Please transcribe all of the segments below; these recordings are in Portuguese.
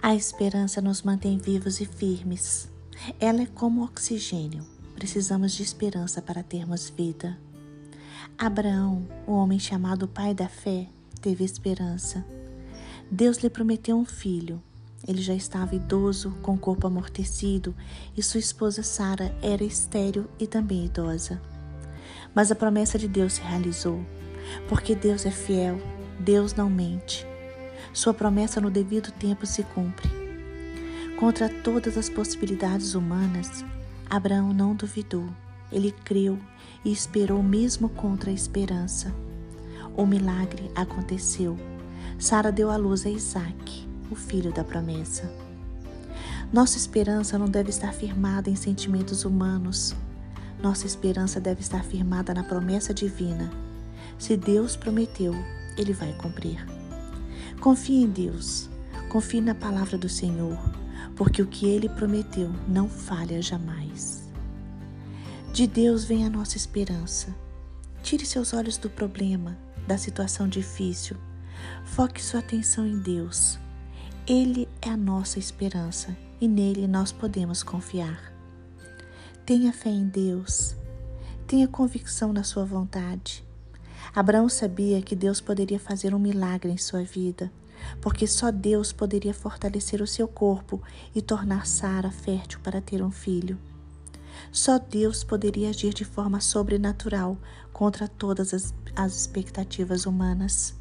A esperança nos mantém vivos e firmes. Ela é como oxigênio. Precisamos de esperança para termos vida. Abraão, o homem chamado pai da fé, teve esperança. Deus lhe prometeu um filho. Ele já estava idoso, com o corpo amortecido, e sua esposa Sara era estéril e também idosa. Mas a promessa de Deus se realizou, porque Deus é fiel, Deus não mente. Sua promessa no devido tempo se cumpre. Contra todas as possibilidades humanas, Abraão não duvidou. Ele creu e esperou mesmo contra a esperança. O milagre aconteceu. Sara deu à luz a Isaac, o filho da promessa. Nossa esperança não deve estar firmada em sentimentos humanos. Nossa esperança deve estar firmada na promessa divina. Se Deus prometeu, Ele vai cumprir. Confie em Deus, confie na palavra do Senhor, porque o que Ele prometeu não falha jamais. De Deus vem a nossa esperança. Tire seus olhos do problema, da situação difícil. Foque sua atenção em Deus. Ele é a nossa esperança e nele nós podemos confiar. Tenha fé em Deus. Tenha convicção na sua vontade. Abraão sabia que Deus poderia fazer um milagre em sua vida, porque só Deus poderia fortalecer o seu corpo e tornar Sara fértil para ter um filho. Só Deus poderia agir de forma sobrenatural contra todas as, as expectativas humanas.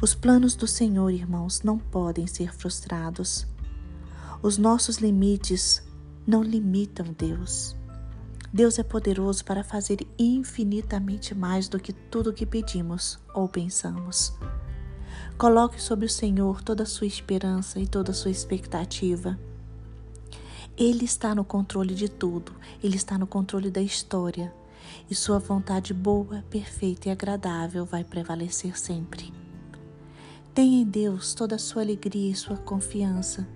Os planos do Senhor, irmãos, não podem ser frustrados. Os nossos limites não limitam Deus. Deus é poderoso para fazer infinitamente mais do que tudo o que pedimos ou pensamos. Coloque sobre o Senhor toda a sua esperança e toda a sua expectativa. Ele está no controle de tudo, ele está no controle da história, e sua vontade boa, perfeita e agradável vai prevalecer sempre. Tenha em Deus toda a sua alegria e sua confiança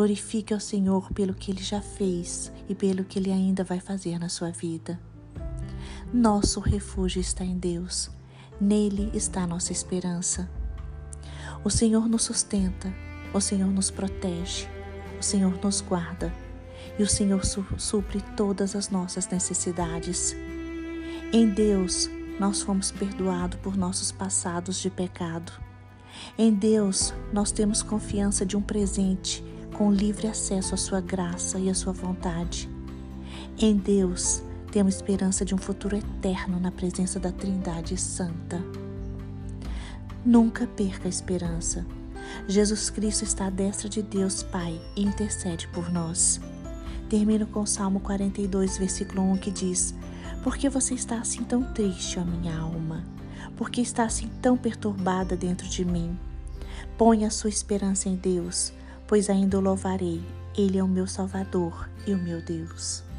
Glorifique ao Senhor pelo que Ele já fez e pelo que Ele ainda vai fazer na sua vida. Nosso refúgio está em Deus, nele está nossa esperança. O Senhor nos sustenta, o Senhor nos protege, o Senhor nos guarda e o Senhor supre todas as nossas necessidades. Em Deus, nós fomos perdoados por nossos passados de pecado. Em Deus, nós temos confiança de um presente com livre acesso à sua graça e à sua vontade. Em Deus, temos esperança de um futuro eterno na presença da Trindade Santa. Nunca perca a esperança. Jesus Cristo está à destra de Deus Pai e intercede por nós. Termino com o Salmo 42, versículo 1, que diz: Por que você está assim tão triste, ó minha alma? Por que está assim tão perturbada dentro de mim? Ponha a sua esperança em Deus pois ainda o louvarei. Ele é o meu Salvador e o meu Deus.